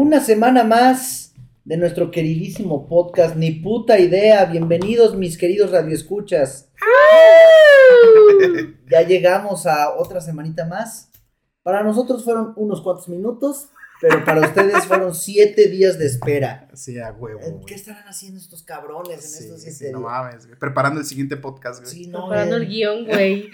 Una semana más de nuestro queridísimo podcast, ni puta idea. Bienvenidos, mis queridos radioescuchas. ya llegamos a otra semanita más. Para nosotros fueron unos cuantos minutos, pero para ustedes fueron siete días de espera. Sí, a huevo. Eh, güey. ¿Qué estarán haciendo estos cabrones en Sí, estos sí, siete no días? mames, güey. Preparando el siguiente podcast, güey. Sí, no, Preparando eh, el guion, güey.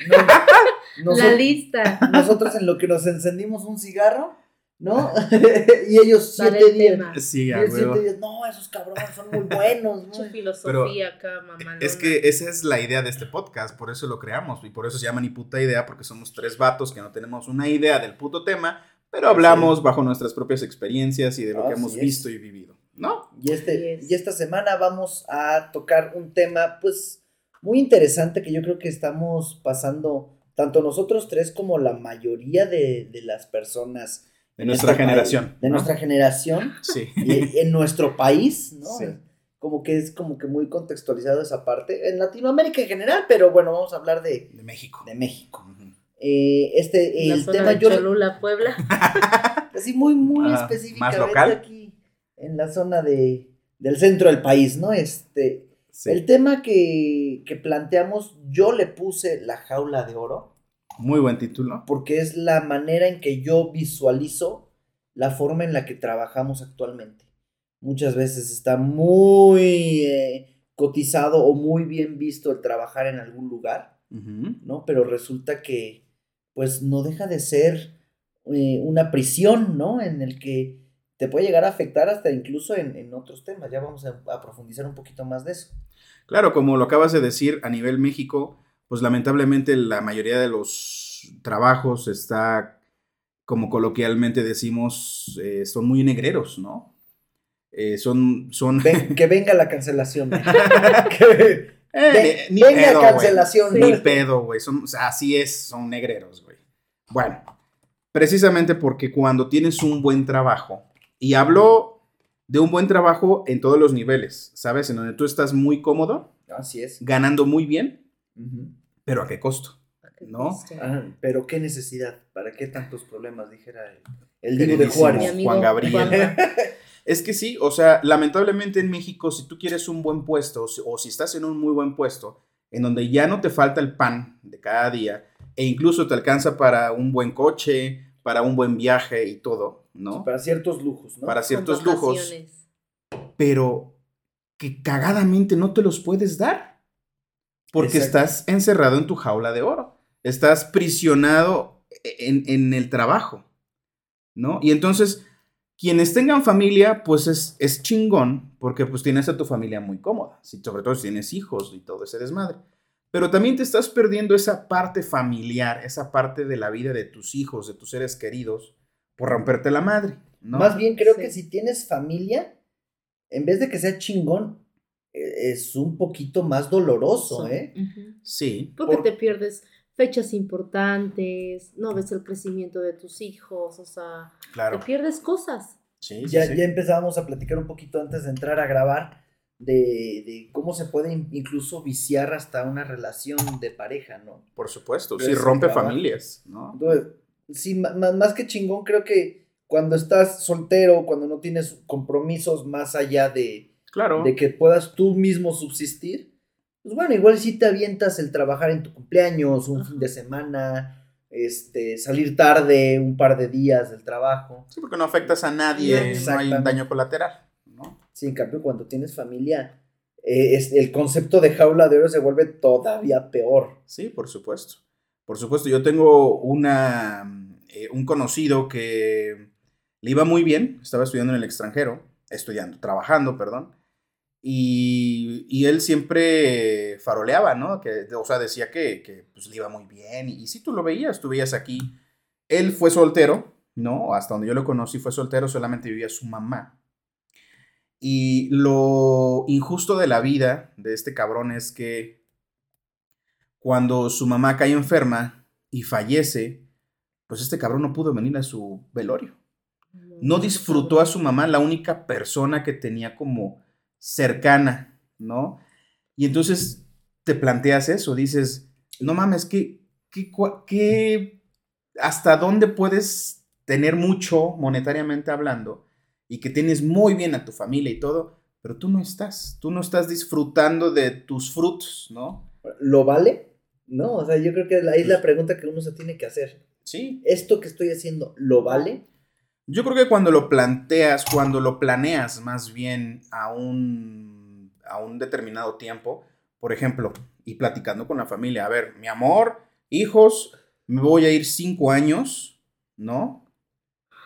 no, La lista. nosotros en lo que nos encendimos un cigarro, ¿no? y ellos siete el días. tema. Sí, a siete días, no, esos cabrones son muy buenos, Mucha ¿no? filosofía acá, mamá. Es que esa es la idea de este podcast, por eso lo creamos y por eso se llama ni puta idea, porque somos tres vatos que no tenemos una idea del puto tema, pero hablamos bajo nuestras propias experiencias y de lo que hemos visto y vivido, ¿no? Y, este, es. y esta semana vamos a tocar un tema, pues, muy interesante que yo creo que estamos pasando, tanto nosotros tres como la mayoría de, de las personas. De nuestra este generación. país, de ¿no? nuestra generación, Sí. y en nuestro país, ¿no? Sí. Como que es como que muy contextualizado esa parte. En Latinoamérica en general, pero bueno, vamos a hablar de, De México. de México. Eh, este, La el zona tema de yo... Cholula, Puebla. Así muy, muy Ah, específicamente ¿más local? aquí en la zona de, del centro del país, ¿no? Este, Sí. el tema que, que planteamos, yo le puse la jaula de oro, Muy buen título. porque es la manera en que yo visualizo la forma en la que trabajamos actualmente. Muchas veces está muy eh, cotizado o muy bien visto el trabajar en algún lugar. ¿no? Pero resulta que, pues, no deja de ser eh, una prisión, ¿no? En el que te puede llegar a afectar hasta incluso en, en otros temas. Ya vamos a, a profundizar un poquito más de eso. Claro, como lo acabas de decir, a nivel México, pues lamentablemente la mayoría de los trabajos está, como coloquialmente decimos, eh, son muy negreros, ¿no? Eh, son, son... Ven- que venga la cancelación. Que- Eh, ni venga pedo, cancelación. Ni pedo, güey. Son, o sea, así es, son negreros, güey. Bueno, precisamente porque cuando tienes un buen trabajo, y hablo de un buen trabajo en todos los niveles, ¿sabes? En donde tú estás muy cómodo, Así es. ganando muy bien, Pero ¿a qué costo? ¿No? Ah, pero qué necesidad, ¿para qué tantos problemas? Dijera el, el de Juárez. amigo Juan Gabriel. Es que sí, o sea, lamentablemente en México, si tú quieres un buen puesto o si, o si estás en un muy buen puesto, en donde ya no te falta el pan de cada día, e incluso te alcanza para un buen coche, para un buen viaje y todo, ¿no? Para ciertos lujos, ¿no? Para ciertos lujos, pero que cagadamente no te los puedes dar, porque Exacto. estás encerrado en tu jaula de oro, estás prisionado en, en el trabajo, ¿no? Y entonces, quienes tengan familia, pues es, es chingón, porque pues tienes a tu familia muy cómoda, si, sobre todo si tienes hijos y todo ese desmadre. Pero también te estás perdiendo esa parte familiar, esa parte de la vida de tus hijos, de tus seres queridos, por romperte la madre, ¿no? Más bien creo Sí. que si tienes familia, en vez de que sea chingón, es un poquito más doloroso, ¿eh? Sí, Porque Por- te pierdes fechas importantes, no ves el crecimiento de tus hijos, o sea, claro. te pierdes cosas. Sí, sí, Ya, sí. ya empezábamos a platicar un poquito antes de entrar a grabar de, de cómo se puede in- incluso viciar hasta una relación de pareja, ¿no? Por supuesto, sí, Gracias, rompe familias, ¿no? Entonces, sí, ma- más que chingón, creo que cuando estás soltero, cuando no tienes compromisos más allá de, Claro. de que puedas tú mismo subsistir, pues bueno, igual si te avientas el trabajar en tu cumpleaños, un Ajá. fin de semana, este, salir tarde un par de días del trabajo. Sí, porque no afectas a nadie, no hay daño colateral, ¿no? Sí, en cambio, cuando tienes familia, eh, es- el concepto de jaula de oro se vuelve todavía peor. Sí, por supuesto. Por supuesto, yo tengo una, eh, un conocido que le iba muy bien, estaba estudiando en el extranjero, estudiando, trabajando, perdón, y, y él siempre faroleaba, ¿no? Que, o sea, decía que, que, pues, le iba muy bien, y, si tú lo veías, tú veías aquí, él fue soltero, ¿no? Hasta donde yo lo conocí fue soltero, solamente vivía su mamá. Y lo injusto de la vida de este cabrón es que cuando su mamá cae enferma y fallece, pues este cabrón no pudo venir a su velorio. No disfrutó a su mamá, la única persona que tenía como cercana, ¿no? Y entonces te planteas eso, dices, no mames, ¿qué, qué, qué- hasta dónde puedes tener mucho monetariamente hablando y que tienes muy bien a tu familia y todo, pero tú no estás, tú no estás disfrutando de tus frutos, ¿no? ¿Lo vale? No, o sea, yo creo que ahí es la pregunta que uno se tiene que hacer. Sí. ¿Esto que estoy haciendo lo vale? Yo creo que cuando lo planteas, cuando lo planeas más bien a un, a un determinado tiempo, por ejemplo, y platicando con la familia, a ver, mi amor, hijos, me voy a ir cinco años, ¿no?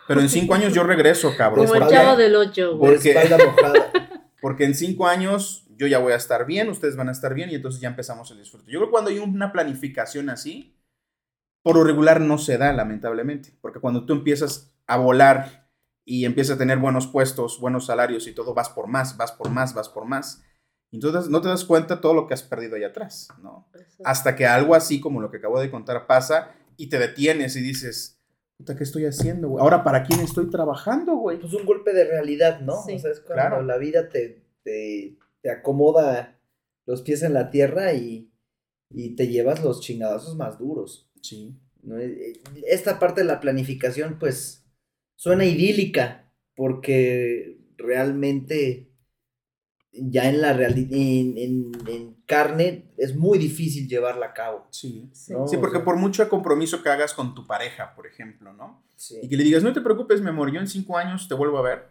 Pero en cinco años yo regreso, cabrón. Como el porque- chavo del 8, De espalda mojada. Porque en cinco años yo ya voy a estar bien, ustedes van a estar bien y entonces ya empezamos el disfrute. Yo creo que cuando hay una planificación así, por lo regular no se da, lamentablemente. Porque cuando tú empiezas a volar y empiezas a tener buenos puestos, buenos salarios y todo, vas por más, vas por más, vas por más. Entonces no te das cuenta todo lo que has perdido allá atrás, ¿no? Hasta que algo así como lo que acabo de contar pasa y te detienes y dices, puta, ¿qué estoy haciendo, güey? Ahora, ¿para quién estoy trabajando, güey? Pues un golpe de realidad, ¿no? Sí. o sea, es cuando Claro. la vida te, te, te acomoda los pies en la tierra y, y te llevas los chingadazos más duros. Sí. ¿no? Eh, Esta parte de la planificación, pues, suena idílica, porque realmente ya en la realidad, en, en- en carne, es muy difícil llevarla a cabo. Sí. Sí. No, Sí, o porque sea, por mucho compromiso que hagas con tu pareja, por ejemplo, ¿no? sí. Y que le digas, no te preocupes, mi amor, yo en cinco años te vuelvo a ver.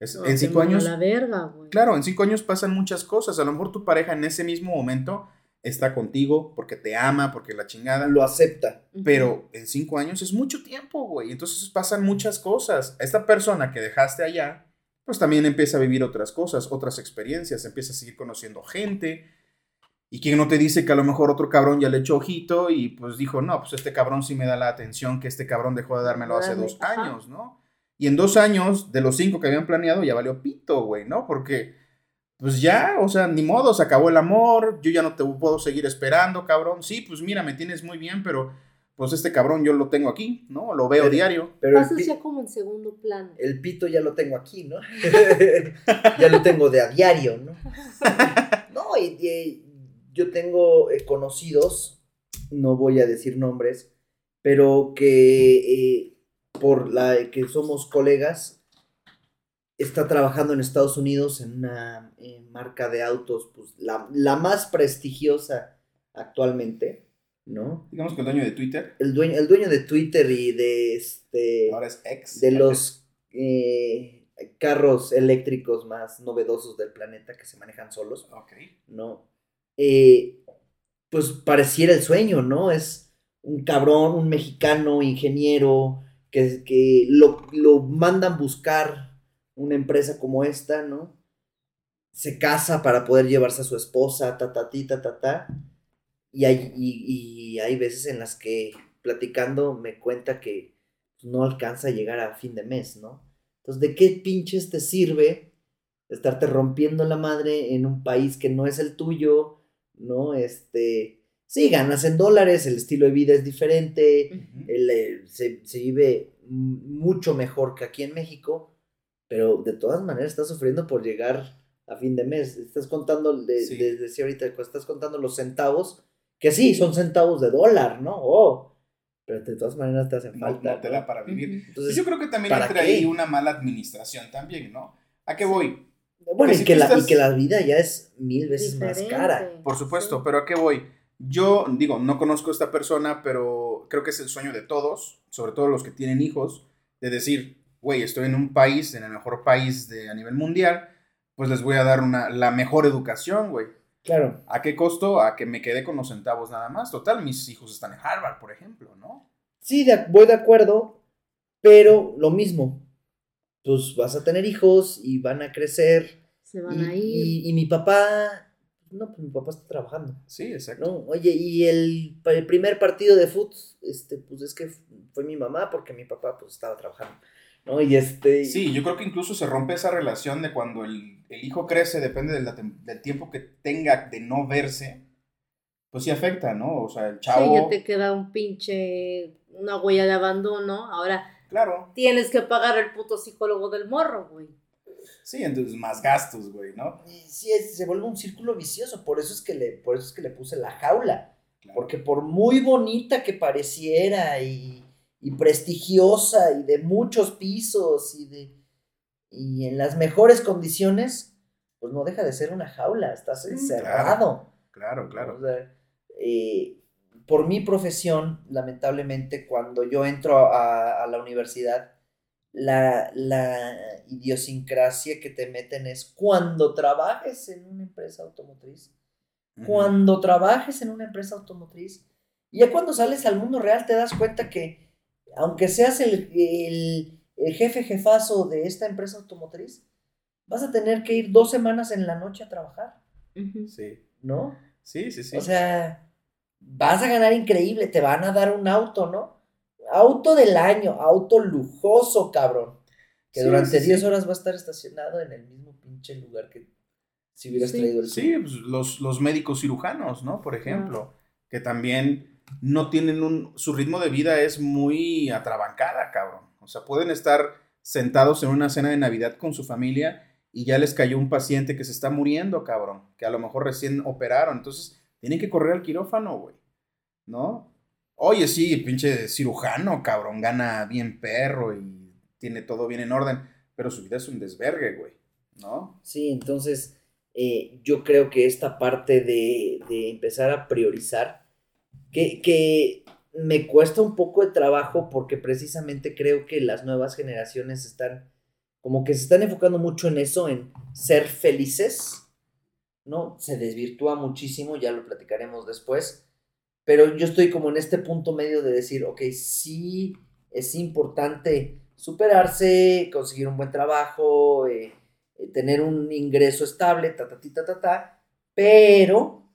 Es- No, en cinco años, la verga, güey. claro, en cinco años pasan muchas cosas. A lo mejor tu pareja en ese mismo momento está contigo porque te ama, porque la chingada. Lo acepta. Pero en cinco años es mucho tiempo, güey. Entonces pasan muchas cosas. Esta persona que dejaste allá, pues también empieza a vivir otras cosas, otras experiencias, empieza a seguir conociendo gente. Y quien no te dice que a lo mejor otro cabrón ya le echó ojito y pues dijo, no, pues este cabrón sí me da la atención que este cabrón dejó de dármelo hace dos ajá. años, ¿no? Y en dos años, de los cinco que habían planeado, ya valió pito, güey, ¿no? Porque, pues ya, o sea, ni modo, se acabó el amor, yo ya no te puedo seguir esperando, cabrón. Sí, pues mira, me tienes muy bien, pero pues este cabrón yo lo tengo aquí, ¿no? Lo veo Pero- diario. Pero Pasas ya como en segundo plano. el pito ya lo tengo aquí, ¿no? ya lo tengo de a diario, ¿no? No, y, y yo tengo eh, conocidos, no voy a decir nombres, pero que eh, por la que somos colegas, está trabajando en Estados Unidos en una eh, marca de autos, pues la, la más prestigiosa actualmente, ¿no? Digamos que el dueño de Twitter, El dueño, el dueño de Twitter y de este ahora es ex. de los eh, carros eléctricos más novedosos del planeta que se manejan solos, Ok. ¿no? Eh, pues pareciera el sueño, ¿no? Es un cabrón, un mexicano, ingeniero, que, que lo, lo mandan buscar una empresa como esta, ¿no? Se casa para poder llevarse a su esposa, ta, ta, ti, ta, ta, ta. Y hay, y, y hay veces en las que platicando me cuenta que no alcanza a llegar a fin de mes, ¿no? Entonces, ¿de qué pinches te sirve estarte rompiendo la madre en un país que no es el tuyo, ¿no? Este, sí, ganas en dólares, el estilo de vida es diferente, el, eh, se, se vive mucho mejor que aquí en México, pero de todas maneras estás sufriendo por llegar a fin de mes. Estás contando, de, Sí. de- decía ahorita, pues, estás contando los centavos, que sí, son centavos de dólar, ¿no? Oh, pero de todas maneras te hacen No, falta. no te ¿no? da para vivir. Entonces, yo creo que también ¿para entra qué? ahí una mala administración también, ¿no? ¿A qué voy? bueno, que y si que, la, estás- y que la vida ya es mil veces más cara. Por supuesto, Sí. pero ¿a qué voy? Yo digo, no conozco a esta persona, pero creo que es el sueño de todos, sobre todo los que tienen hijos, de decir, güey, estoy en un país, en el mejor país de, a nivel mundial, pues les voy a dar una, la mejor educación, güey. Claro. ¿A qué costo? A que me quede con los centavos nada más. Total, mis hijos están en Harvard, por ejemplo, ¿no? Sí, de- voy de acuerdo, pero lo mismo. Pues vas a tener hijos y van a crecer. Se van Y, a ir. y- y mi papá, no, pues mi papá está trabajando. Sí, exacto. No, oye, y el, el primer partido de fútbol, este, pues es que fue mi mamá porque mi papá pues estaba trabajando. ¿No? Y este. Sí, yo creo que incluso se rompe esa relación de cuando el, el hijo crece, depende de la tem- del tiempo que tenga de no verse, pues sí afecta, ¿no? O sea, el chavo, Sí, ya te queda un pinche, una huella de abandono. Ahora claro, tienes que pagar el puto psicólogo del morro, güey. sí, entonces más gastos, güey, ¿no? y sí, es- se vuelve un círculo vicioso. Por eso es que le, por eso es que le puse la jaula. Claro. Porque por muy bonita que pareciera y, y prestigiosa y de muchos pisos y de... y en las mejores condiciones, pues no deja de ser una jaula, estás encerrado. Claro, claro. O sea, eh, por mi profesión, lamentablemente, cuando yo entro a, a la universidad, la, la idiosincrasia que te meten es cuando trabajes en una empresa automotriz, cuando trabajes en una empresa automotriz, y ya cuando sales al mundo real te das cuenta que, aunque seas el, el, el jefe jefazo de esta empresa automotriz, vas a tener que ir dos semanas en la noche a trabajar. Sí, ¿no? sí, sí, sí. O sea, vas a ganar increíble, te van a dar un auto, ¿no? Auto del año, auto lujoso, cabrón. Que Sí, durante sí, 10 sí. horas va a estar estacionado en el mismo pinche lugar que si hubieras Sí. traído el Sí, pues, los, los médicos cirujanos, ¿no? Por ejemplo, que también no tienen un... Su ritmo de vida es muy atrabancada, cabrón. O sea, pueden estar sentados en una cena de Navidad con su familia y ya les cayó un paciente que se está muriendo, cabrón, que a lo mejor recién operaron. Entonces, tienen que correr al quirófano, güey. ¿No? Oye, sí, pinche cirujano, cabrón, gana bien perro y tiene todo bien en orden, pero su vida es un desvergue, güey. ¿No? Sí, entonces eh, yo creo que esta parte de, de empezar a priorizar, que, que me cuesta un poco de trabajo porque precisamente creo que las nuevas generaciones están, como que se están enfocando mucho en eso, en ser felices, ¿no? Se desvirtúa muchísimo, ya lo platicaremos después, pero yo estoy como en este punto medio de decir, ok, sí es importante superarse, conseguir un buen trabajo, eh, eh, tener un ingreso estable, ta, ta, ta, ta, ta, pero,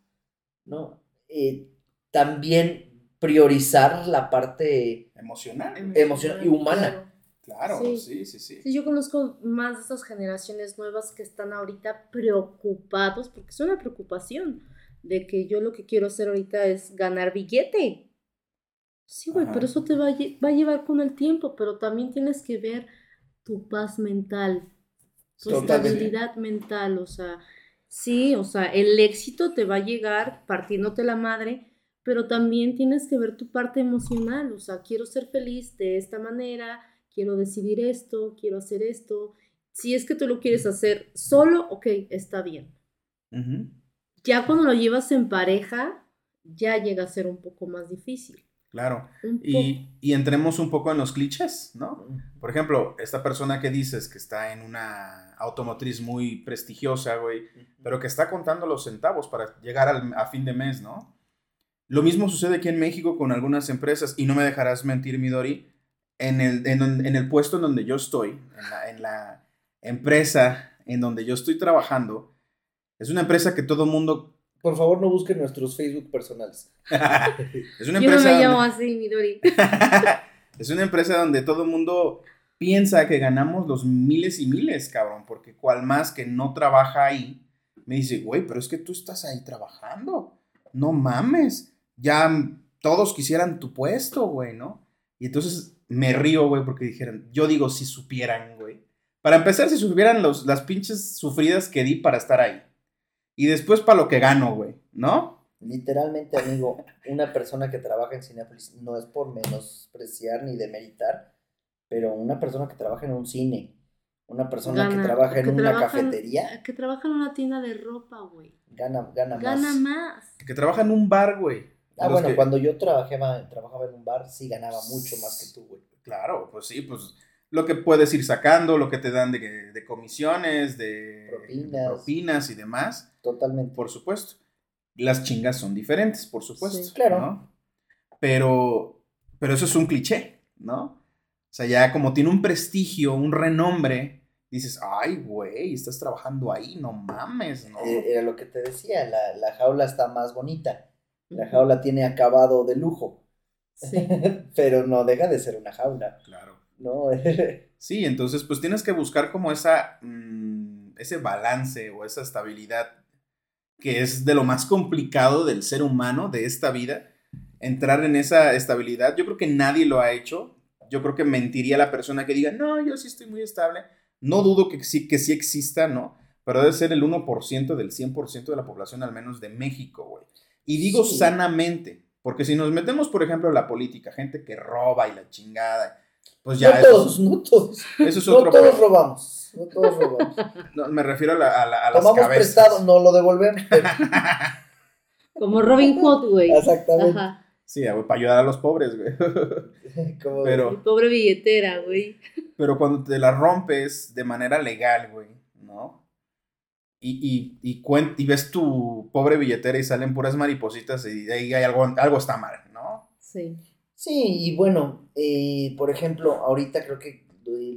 ¿no? Eh, también priorizar la parte Emocional. Emocional y humana. Claro, Sí. sí, sí, sí. Sí, yo conozco más de estas generaciones nuevas que están ahorita preocupados, porque es una preocupación de que yo lo que quiero hacer ahorita es ganar billete. Sí, güey, pero eso te va a, va a llevar con el tiempo, pero también tienes que ver tu paz mental, tu Totalmente. estabilidad mental, o sea, sí, o sea, el éxito te va a llegar partiéndote la madre, pero también tienes que ver tu parte emocional, o sea, quiero ser feliz de esta manera, quiero decidir esto, quiero hacer esto. Si es que tú lo quieres hacer solo, ok, está bien. Ya cuando lo llevas en pareja, ya llega a ser un poco más difícil. Claro. Y entremos un poco en los clichés, ¿no? Por ejemplo, esta persona que dices que está en una automotriz muy prestigiosa, güey, pero que está contando los centavos para llegar al- a fin de mes, ¿no? Lo mismo sucede aquí en México con algunas empresas, y no me dejarás mentir, Midori, en el, en, en el puesto en donde yo estoy, en la, en la empresa en donde yo estoy trabajando, es una empresa que todo mundo... Por favor, no busquen nuestros Facebook personales. es una Yo no empresa... me llamo donde- así, Midori. es una empresa donde todo el mundo piensa que ganamos los miles y miles, cabrón, porque cual más que no trabaja ahí, me dice, güey, pero es que tú estás ahí trabajando, no mames, ya todos quisieran tu puesto, güey, ¿no? Y entonces me río, güey, porque dijeron, yo digo, si supieran, güey. Para empezar, si supieran los, las pinches sufridas que di para estar ahí. Y después para lo que gano, güey, ¿no? Literalmente, amigo, una persona que trabaja en Cinepolis no es por menospreciar ni demeritar, pero una persona que trabaja en un cine, una persona que trabaja en que una trabaja en- cafetería, Que trabaja en una tienda de ropa, güey. gana, gana, Gana más. más. Que trabaja en un bar, güey. Ah, bueno, que- cuando yo trabajaba, trabajaba en un bar, sí ganaba mucho más que tú, güey. Claro, pues sí, pues lo que puedes ir sacando, lo que te dan de, de comisiones, de Propinas. propinas y demás, Totalmente. por supuesto. Las chingas son diferentes, por supuesto. Sí. Claro. ¿no? Pero, pero eso es un cliché, ¿no? O sea, ya como tiene un prestigio, un renombre, dices, ay, güey, estás trabajando ahí, no mames, ¿no? Eh, Era lo que te decía, la, la jaula está más bonita. La jaula tiene acabado de lujo, Sí. pero no deja de ser una jaula, Claro. ¿no? Sí, entonces pues tienes que buscar como esa, mm, ese balance o esa estabilidad que es de lo más complicado del ser humano, de esta vida, entrar en esa estabilidad. Yo creo que nadie lo ha hecho. Yo creo que mentiría la persona que diga, no, yo sí estoy muy estable. No dudo que sí, que sí exista, ¿no? Pero debe ser el 1% del 100% de la población, al menos de México, güey. Y digo Sí. sanamente, porque si nos metemos, por ejemplo, a la política, gente que roba y la chingada, pues ya no eso es- todos, no todos. eso es No otro todos robamos. no todos robamos. No, me refiero a, la, a, la- a las Tomamos cabezas. prestado, no lo devolvemos. pero- Como Robin Hood, güey. Exactamente. Ajá. Sí, güey, para ayudar a los pobres, güey. Como- Pero- Mi pobre billetera, güey. Pero cuando te la rompes de manera legal, güey, ¿no? Y, y, y, cuen- y ves tu pobre billetera y salen puras maripositas y de ahí hay algo, algo está mal, ¿no? Sí. Sí, y bueno, eh, por ejemplo, ahorita creo que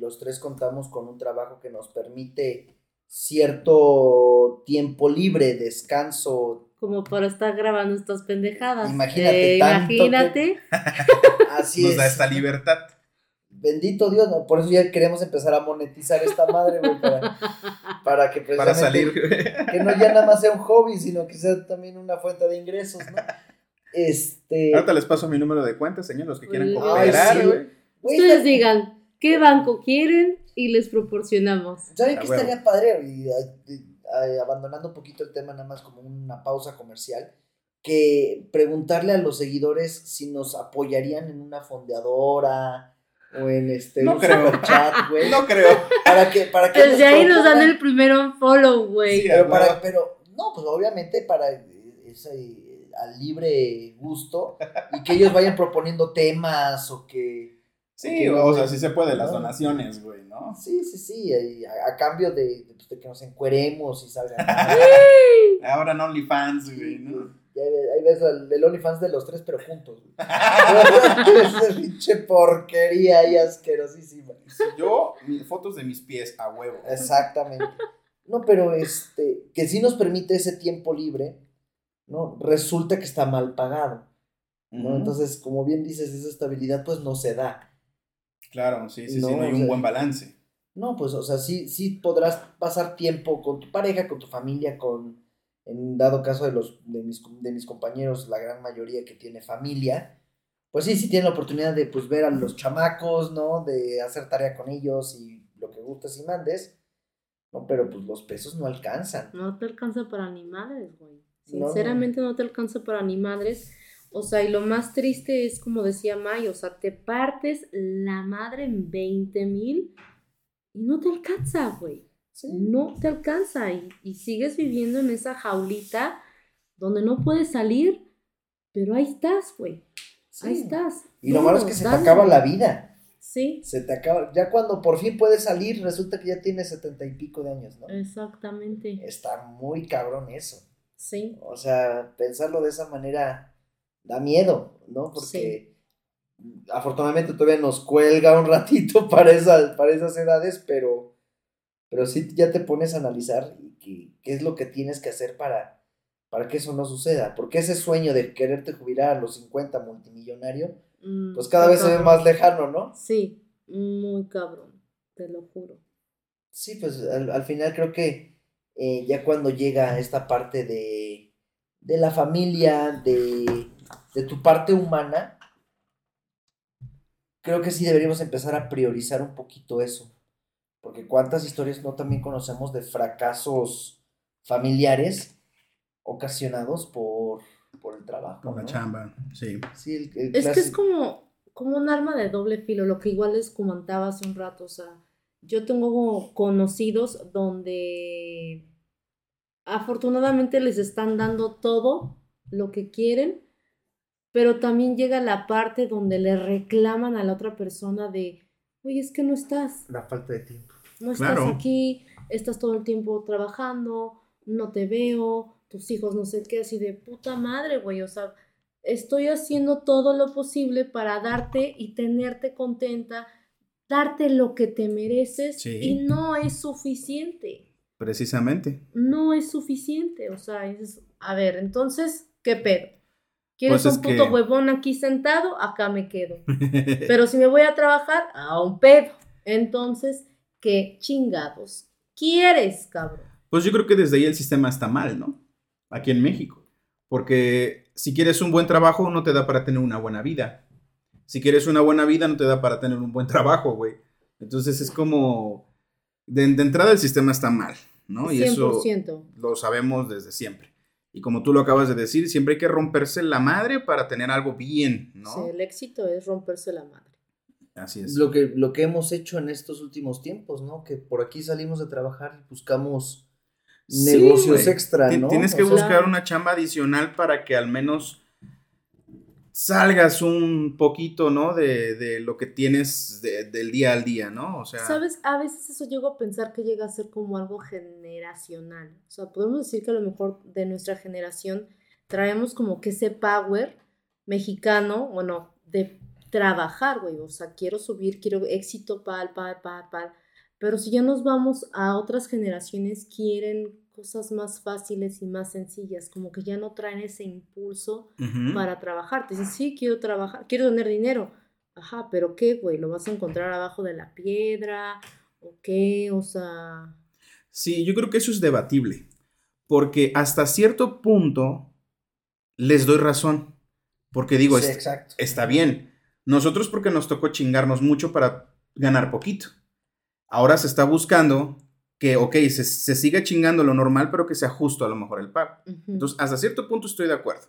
los tres contamos con un trabajo que nos permite cierto tiempo libre, descanso. Como para estar grabando estas pendejadas. Imagínate Eh, tanto que- imagínate. Así Nos es. da esta libertad. Bendito Dios, ¿no? por eso ya queremos empezar a monetizar esta madre, güey, para, para que Para salir. Que no ya nada más sea un hobby, sino que sea también una fuente de ingresos, ¿no? Este. Ahorita les paso mi número de cuenta, señor, los que quieran cooperar, güey. Ustedes digan qué banco quieren y les proporcionamos. ¿Saben A qué estaría padre? Y, eh, eh, abandonando un poquito el tema, nada más como una pausa comercial, que preguntarle a los seguidores si nos apoyarían en una fondeadora o en este No un creo. superchat, güey. No creo. Para que, para que Desde ahí nos dan el primero follow, güey. Sí, pero, para, pero, no, pues obviamente para ese al libre gusto y que ellos vayan proponiendo temas o que Sí, que o no, sea, sí se puede, las no. donaciones, güey, ¿no? sí, sí, sí, y a, a cambio de, de, pues, de que nos encueremos y salgan. Ahora en OnlyFans, güey, ¿no? Ahí ves el, el OnlyFans de los tres, pero juntos. güey. Esa pinche porquería y asquerosísima. Yo, mi- fotos de mis pies a huevo. Exactamente. No, pero este, que sí nos permite ese tiempo libre, ¿no? Resulta que está mal pagado, ¿no? Entonces, como bien dices, esa estabilidad pues no se da. Claro, sí, sí, No, sí, no hay un sea, buen balance. No, pues, o sea, sí, sí podrás pasar tiempo con tu pareja, con tu familia, con, en dado caso de los, de mis, de mis compañeros, la gran mayoría que tiene familia, pues sí, sí tienen la oportunidad de, pues, ver a los chamacos, ¿no? De hacer tarea con ellos y lo que gustes y mandes, ¿no? Pero, pues, los pesos no alcanzan. No te alcanza para ni madres, güey. No. Sinceramente no, te alcanza para ni madres. O sea, y lo más triste es como decía May, o sea, te partes la madre en 20 mil y no te alcanza, güey. Sí. No te alcanza y, y sigues viviendo en esa jaulita donde no puedes salir, pero ahí estás, güey. sí. Ahí estás. Y lo malo es que se te acaba la vida. Sí, Se te acaba, ya cuando por fin puedes salir, resulta que ya tienes setenta y pico de años, ¿no? exactamente. Está muy cabrón eso. Sí, O sea, pensarlo de esa manera da miedo, ¿no? Porque afortunadamente todavía nos cuelga un ratito para esas, para esas edades, pero, pero sí ya te pones a analizar y que- qué es lo que tienes que hacer para, para que eso no suceda. Porque ese sueño de quererte jubilar a los 50 multimillonario, Mm, pues cada vez se ve más lejano, ¿no? Sí, muy cabrón, te lo juro. Sí, pues al, al final creo que eh, ya cuando llega esta parte de, de la familia, de, de tu parte humana, creo que sí deberíamos empezar a priorizar un poquito eso. Porque cuántas historias no también conocemos de fracasos familiares ocasionados por, por el trabajo. Con la ¿no? chamba, sí. Sí, el- el Es que es como, como un arma de doble filo, lo que igual les comentaba hace un rato, o sea, yo tengo conocidos donde afortunadamente les están dando todo lo que quieren, pero también llega la parte donde le reclaman a la otra persona de, oye, es que no estás, la falta de tiempo. No estás Claro. aquí, estás todo el tiempo trabajando, no te veo, tus hijos no sé qué, así de puta madre, güey, o sea, estoy haciendo todo lo posible para darte y tenerte contenta, darte lo que te mereces Sí. y no es suficiente, Precisamente. no es suficiente, o sea, es, a ver, entonces, ¿qué pedo? ¿Quieres Pues es un puto que- huevón aquí sentado? Acá me quedo. Pero si me voy a trabajar, a un pedo. Entonces, ¿qué chingados quieres, cabrón? Pues yo creo que desde ahí el sistema está mal, ¿no? Aquí en México. Porque si quieres un buen trabajo, no te da para tener una buena vida. Si quieres una buena vida, no te da para tener un buen trabajo, güey. Entonces es como... De, de entrada el sistema está mal, ¿no? Y eso 100%. lo sabemos desde siempre. Y como tú lo acabas de decir, siempre hay que romperse la madre para tener algo bien, ¿no? Sí, el éxito es romperse la madre. Así es. Lo que, lo que hemos hecho en estos últimos tiempos, ¿no? Que por aquí salimos de trabajar y buscamos Sí, negocios extra, ¿no? Tienes que O sea, buscar una chamba adicional para que al menos salgas un poquito, ¿no? De, de lo que tienes de- del día al día, ¿no? O sea, ¿Sabes? A veces eso llego a pensar que llega a ser como algo generacional. O sea, podemos decir que a lo mejor de nuestra generación traemos como que ese power mexicano, bueno, de trabajar, güey. O sea, quiero subir, quiero éxito, pal, pal, pal, pal. Pero si ya nos vamos a otras generaciones, quieren cosas más fáciles y más sencillas, como que ya no traen ese impulso para trabajar. Te dicen, sí, quiero trabajar, quiero tener dinero. Ajá, pero ¿qué, güey? ¿Lo vas a encontrar abajo de la piedra? ¿O qué? O sea, Sí, yo creo que eso es debatible, porque hasta cierto punto les doy razón, porque digo, sí, est- exacto. está bien, nosotros porque nos tocó chingarnos mucho para ganar poquito. Ahora se está buscando que, ok, se, se siga chingando lo normal, pero que sea justo a lo mejor el pago. ujú. Entonces, hasta cierto punto estoy de acuerdo,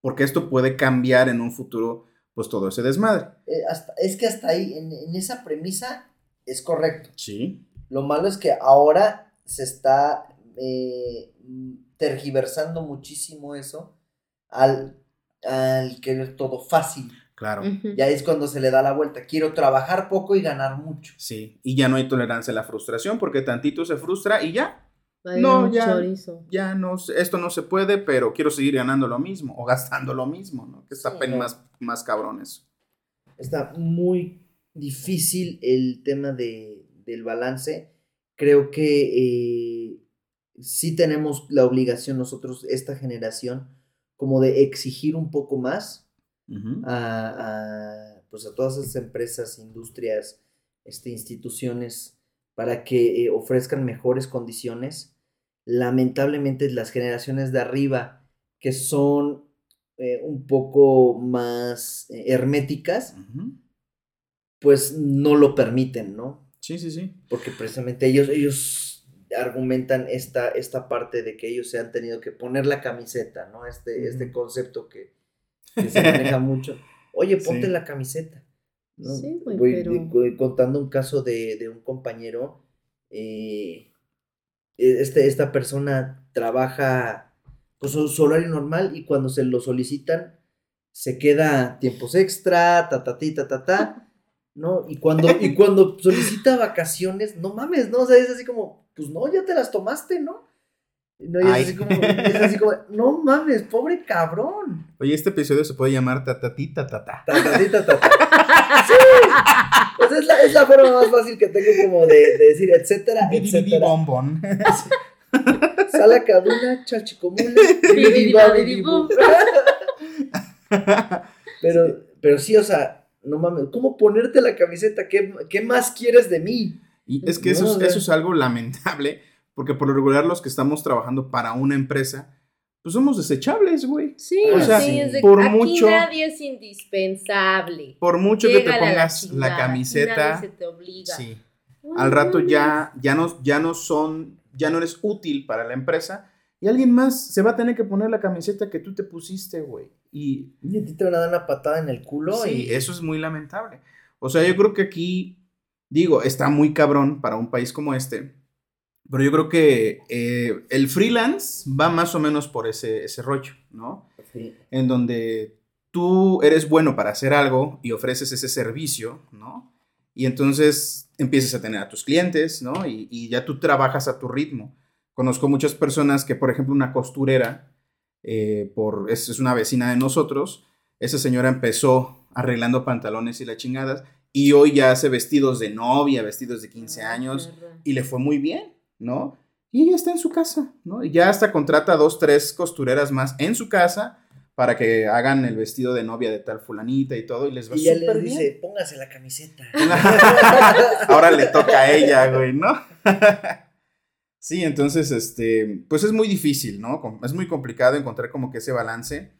porque esto puede cambiar en un futuro, pues todo ese desmadre. Eh, hasta- es que hasta ahí, en, en esa premisa, es correcto. Sí. Lo malo es que ahora se está eh, tergiversando muchísimo eso al, al querer todo fácil. Claro. Ujú. Ya es cuando se le da la vuelta. Quiero trabajar poco y ganar mucho. Sí, y ya no hay tolerancia a la frustración porque tantito se frustra y ya, No, ya. chorizo. ya no, esto no se puede, pero quiero seguir ganando lo mismo o gastando lo mismo, ¿no? Que está Sí, más, más cabrón eso. Está muy difícil el tema de, del balance. Creo que eh, sí tenemos la obligación nosotros, esta generación, como de exigir un poco más A, a, pues a todas esas empresas, industrias, este, instituciones, para que eh, ofrezcan mejores condiciones. Lamentablemente las generaciones de arriba, que son eh, un poco más eh, herméticas, pues no lo permiten, ¿no? Sí, sí, sí. Porque precisamente ellos, ellos argumentan esta, esta parte de que ellos se han tenido que poner la camiseta, ¿no? Este, este concepto que, que se maneja mucho. Oye, ponte Sí. la camiseta. ¿no? Sí, güey, Voy pero- contando un caso de, de un compañero. eh, este, esta persona trabaja pues su, su horario normal y cuando se lo solicitan se queda tiempos extra, ta ta ti, ta ta ta, ¿no? Y cuando, y cuando solicita vacaciones, no mames, ¿no? O sea, es así como, pues no, ya te las tomaste, ¿no? No, y es así como, es así como, no mames, pobre cabrón. Oye, este episodio se puede llamar tatatita tata. Ta, ta, ti, ta, ta, ta. Sí. Pues es la, es la forma más fácil que tengo como de, de decir, etcétera, etcétera. bombón. Sala cabuna, chachicomula. Pero, pero sí, o sea, no mames, ¿cómo ponerte la camiseta? ¿Qué, qué más quieres de mí? Y es que eso, es, eso es algo lamentable, porque por lo regular los que estamos trabajando para una empresa, pues somos desechables, güey. Sí, O sea, sí, es de por aquí mucho- nadie es indispensable. Por mucho que te pongas chingada, la camiseta, nadie se te obliga. sí. Al rato ya, ya, no, ya no son, ya no eres útil para la empresa y alguien más se va a tener que poner la camiseta que tú te pusiste, güey. Y Y a ti te van a dar una patada en el culo sí, y eso es muy lamentable. O sea, yo creo que aquí, digo, está muy cabrón para un país como este, pero yo creo que eh, el freelance va más o menos por ese, ese rollo, ¿no? Sí. en donde tú eres bueno para hacer algo y ofreces ese servicio, ¿no? Y entonces empiezas a tener a tus clientes, ¿no? Y, y ya tú trabajas a tu ritmo. Conozco muchas personas que, por ejemplo, una costurera, eh, por, es, es una vecina de nosotros, esa señora empezó arreglando pantalones y las chingadas, y hoy ya hace vestidos de novia, vestidos de 15 Ah, años, y le fue muy bien, ¿no? Y ella está en su casa, ¿no? Y ya hasta contrata dos, tres costureras más en su casa para que hagan el vestido de novia de tal fulanita y todo, y les va Y ya súper les bien. dice, póngase la camiseta. Ahora le toca a ella, güey, ¿no? sí, entonces, este, pues es muy difícil, ¿no? Es muy complicado encontrar como que ese balance,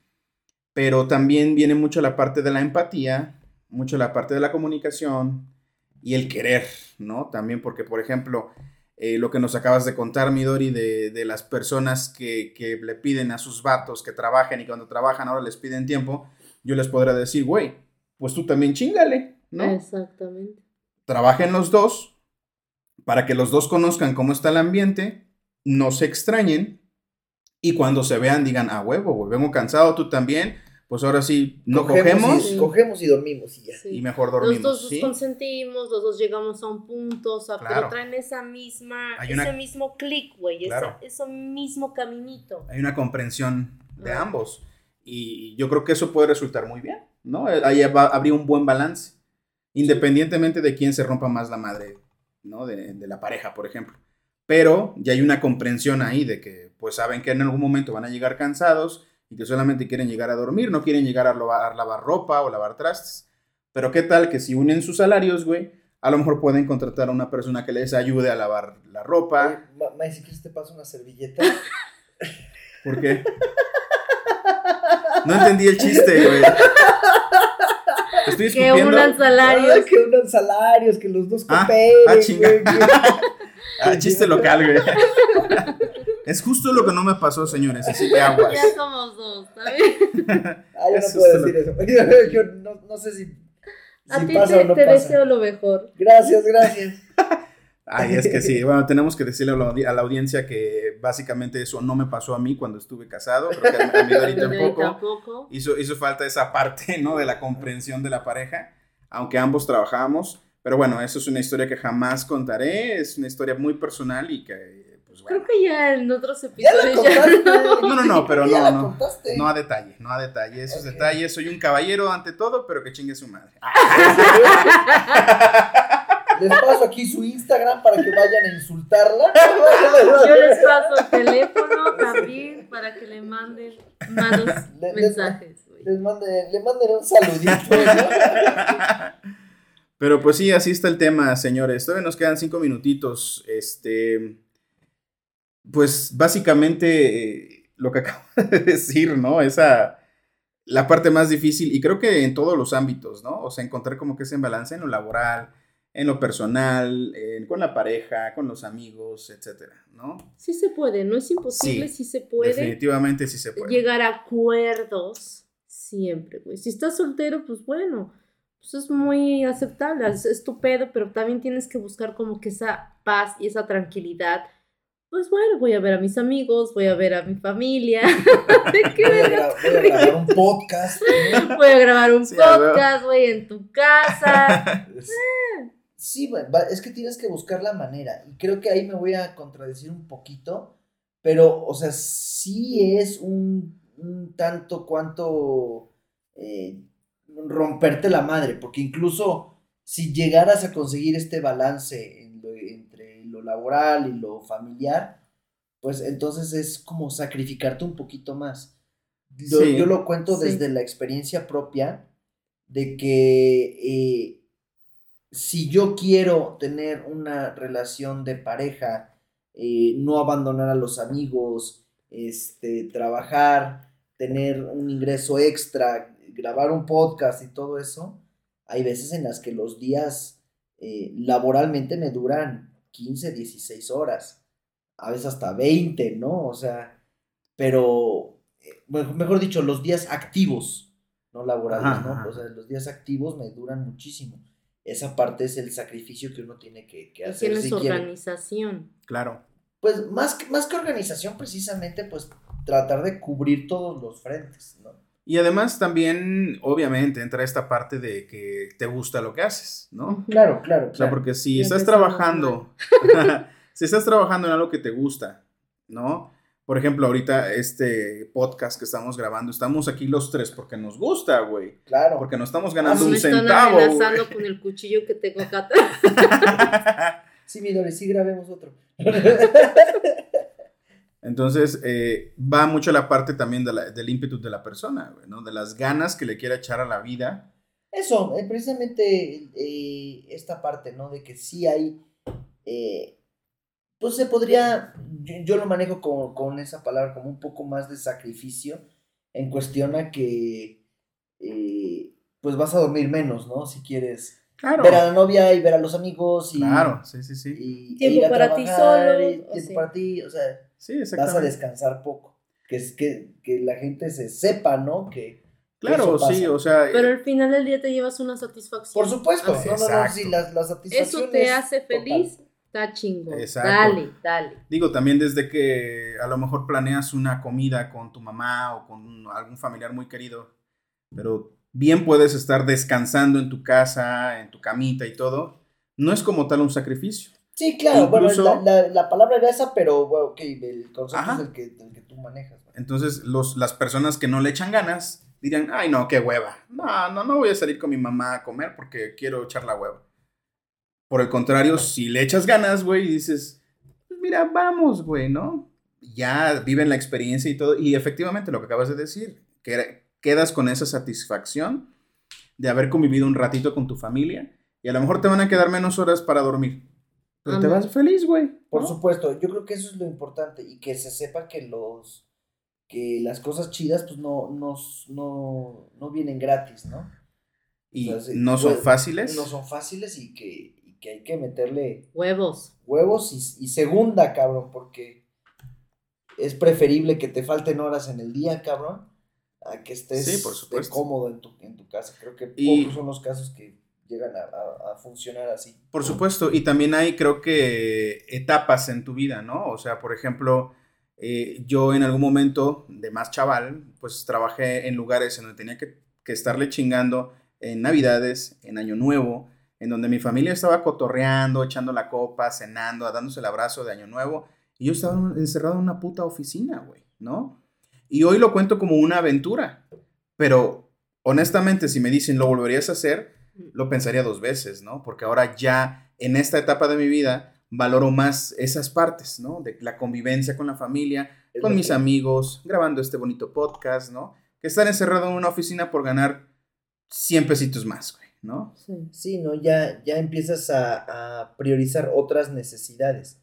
pero también viene mucho la parte de la empatía, mucho la parte de la comunicación y el querer, ¿no? También porque, por ejemplo, eh, lo que nos acabas de contar, Midori, de, de las personas que, que le piden a sus vatos que trabajen y cuando trabajan ahora les piden tiempo, yo les podré decir, güey, pues tú también chingale. ¿no? Exactamente. Trabajen los dos para que los dos conozcan cómo está el ambiente, no se extrañen y cuando se vean digan, ah, huevo, güey, vengo cansado, tú también, pues ahora sí, no cogemos, y, cogemos y dormimos y ya. y mejor dormimos. Los dos ¿sí? nos consentimos, los dos llegamos a un punto, o sea, Claro. pero traen esa misma, Hay una- ese mismo clic, güey, Claro. ese mismo caminito. Hay una comprensión de Ah. ambos y yo creo que eso puede resultar muy bien, ¿no? Ahí va- habría un buen balance, independientemente de quién se rompa más la madre, ¿no? De, de la pareja, por ejemplo. Pero ya hay una comprensión ahí de que, pues saben que en algún momento van a llegar cansados y que solamente quieren llegar a dormir, no quieren llegar a lavar, a lavar ropa o lavar trastes. Pero qué tal que si unen sus salarios, güey, a lo mejor pueden contratar a una persona que les ayude a lavar la ropa. Oye, si quieres te paso una servilleta. ¿Por qué? No entendí el chiste, güey. Estoy Que unan salarios. Ay, que unan salarios, que los dos Ah, cooperen. ah, chinga. güey, que- Ah, chiste local, güey. Es justo lo que no me pasó, señores. Así que aguas. Ya somos dos, ¿está bien? Ah, yo no puedo decir eso. Yo no, no sé si, A si ti pasa te, o no te pasa. deseo lo mejor. Gracias, gracias. Ay, es que sí. Bueno, tenemos que decirle a la, a la audiencia que básicamente eso no me pasó a mí cuando estuve casado. Creo que a mí A mí tampoco. tampoco. Hizo, hizo falta esa parte, ¿no? De la comprensión de la pareja, aunque ambos trabajamos. Pero bueno, eso es una historia que jamás contaré. Es una historia muy personal y que, pues bueno. Creo que ya en otros Ya la episodios ya, contaste. No, no, no, pero Ya no, no. No a detalle, no a detalle. Esos detalles. Soy un caballero ante todo, pero que chingue su madre. Les paso aquí su Instagram para que vayan a insultarla. Yo les paso el teléfono también para que le manden malos Le- mensajes. güey. Les mande, le manden un saludito. ¿no? Pero pues sí, así está el tema, señores. Todavía nos quedan cinco minutitos. Este, pues básicamente eh, lo que acabo de decir, ¿no? Esa, la parte más difícil y creo que en todos los ámbitos, ¿no? O sea, encontrar como que ese balance en lo laboral, en lo personal, con la pareja, con los amigos, etcétera, ¿no? Sí se puede, no es imposible, sí, se puede Definitivamente sí se puede. llegar a acuerdos siempre, güey. Si estás soltero, pues bueno, pues es muy aceptable, es, es tu pedo, pero también tienes que buscar como que esa paz y esa tranquilidad. Pues bueno, voy a ver a mis amigos, voy a ver a mi familia. ¿De qué Voy a, verga? gra- voy a grabar un podcast. ¿no? Voy a grabar un Sí, podcast, güey, en tu casa. Sí, va- es que tienes que buscar la manera. Y creo que ahí me voy a contradecir un poquito. Pero, o sea, sí es un, un tanto cuanto eh, romperte la madre. Porque incluso si llegaras a conseguir este balance lo- laboral y lo familiar, pues entonces es como sacrificarte un poquito más. Sí. Yo lo cuento Sí. desde la experiencia propia de que eh, si yo quiero tener una relación de pareja, eh, no abandonar a los amigos, este, trabajar, tener un ingreso extra, grabar un podcast y todo eso, hay veces en las que los días eh, laboralmente me duran 15, 16 horas, a veces hasta 20, ¿no? O sea, pero, eh, mejor dicho, los días activos, no laborales, Ajá, ¿no? ajá. O sea, los días activos me duran muchísimo. Esa parte es el sacrificio que uno tiene que, que hacer Tienes si quiere. organización. Claro. Pues más que, más que organización, precisamente, pues tratar de cubrir todos los frentes, ¿no? Y además también, obviamente, entra esta parte de que te gusta lo que haces, ¿no? Claro, claro, O sea, claro. porque si estás trabajando, si estás trabajando en algo que te gusta, ¿no? Por ejemplo, ahorita este podcast que estamos grabando, estamos aquí los tres porque nos gusta, güey. Claro. Porque nos estamos ganando Ah, un me están centavo. amenazando güey. con el cuchillo que tengo acá. Sí, mi Dori, sí grabemos otro. Entonces, eh, va mucho la parte también de la- del ímpetu de la persona, güey, ¿no? De las ganas que le quiera echar a la vida. Eso, eh, precisamente eh, esta parte, ¿no? De que sí hay, eh, pues se podría, yo, yo lo manejo con, con esa palabra como un poco más de sacrificio en cuestión a que, eh, pues vas a dormir menos, ¿no? Si quieres Claro. ver a la novia y ver a los amigos y, Claro, sí, sí, sí. y- Tiempo ir a para ti solo, o tiempo sí. para ti, o sea, Sí, vas a descansar poco. Que es que, que la gente se sepa, ¿no? Que Claro, Eso sí, o sea, Pero eh, al final del día te llevas una satisfacción. Por supuesto, Así. no, no, no, Exacto. sí, la, la satisfacción Eso te es hace total. feliz, está chingón. Exacto. Dale, dale. digo, también desde que a lo mejor planeas una comida con tu mamá o con algún familiar muy querido, pero bien puedes estar descansando en tu casa, en tu camita y todo, no es como tal un sacrificio. Sí, claro, Incluso- bueno, la, la, la palabra era esa, pero bueno, ok, el concepto Ajá. es el que, el que tú manejas. güey. Entonces, los, las personas que no le echan ganas dirían, ay, no, qué hueva. No, no, no voy a salir con mi mamá a comer porque quiero echar la hueva. Por el contrario, si le echas ganas, güey, y dices, pues mira, vamos, güey, ¿no? Ya viven la experiencia y todo. Y efectivamente, lo que acabas de decir, que quedas con esa satisfacción de haber convivido un ratito con tu familia y a lo mejor te van a quedar menos horas para dormir. Pero te vas feliz, güey. Por ¿no? supuesto, yo creo que eso es lo importante y que se sepa que los que las cosas chidas pues no, no, no, no vienen gratis, ¿no? Y O sea, sí, no son pues, fáciles. No son fáciles y que, y que hay que meterle Huevos. huevos y, y segunda, cabrón, porque es preferible que te falten horas en el día, cabrón, a que estés Sí, por supuesto. cómodo en tu, en tu casa. Creo que Y- pocos son los casos que llegan a, a- funcionar así. Por supuesto, y también hay, creo que, etapas en tu vida, ¿no? O sea, por ejemplo, eh, yo en algún momento de más chaval, pues trabajé en lugares en donde tenía que, que estarle chingando en Navidades, en Año Nuevo, en donde mi familia estaba cotorreando, echando la copa, cenando, dándose el abrazo de Año Nuevo, y yo estaba encerrado en una puta oficina, güey, ¿no? Y hoy lo cuento como una aventura, pero honestamente, si me dicen, ¿lo volverías a hacer? Lo pensaría dos veces, ¿no? Porque ahora ya en esta etapa de mi vida valoro más esas partes, ¿no? De la convivencia con la familia, Es con mis que- amigos, grabando este bonito podcast, ¿no? Que estar encerrado en una oficina por ganar 100 pesitos más, güey, ¿no? Sí. Sí, ¿no? Ya, ya empiezas a, a priorizar otras necesidades.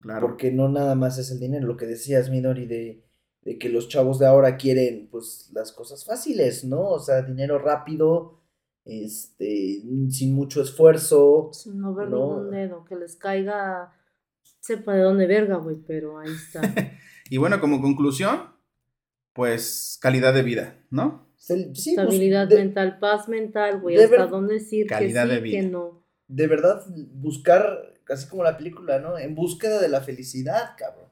Claro. Porque no nada más es el dinero. Lo que decías, Midori, de, de que los chavos de ahora quieren, pues, las cosas fáciles, ¿no? O sea, dinero rápido, este, sin mucho esfuerzo. Sin mover No. ningún dedo, que les caiga, sepa de dónde verga, güey, pero ahí está. Y bueno, como conclusión, pues calidad de vida, ¿no? Sí, pues, Estabilidad de, mental, paz mental, güey, hasta ver- dónde decir Calidad que de vida. que no. de verdad, buscar, así como la película, ¿no? En búsqueda de la felicidad, cabrón.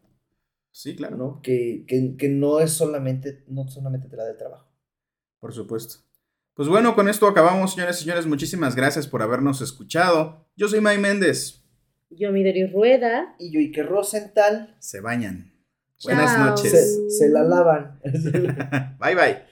Sí, claro. ¿No? Que, que, que no es solamente, no solamente te la del trabajo. Por supuesto. Pues bueno, con esto acabamos, señores y señores. Muchísimas gracias por habernos escuchado. Yo soy May Méndez. Yo, Midori Rueda. Y yo, y que Rosenthal Se bañan. Buenas noches. se, se la lavan. bye bye.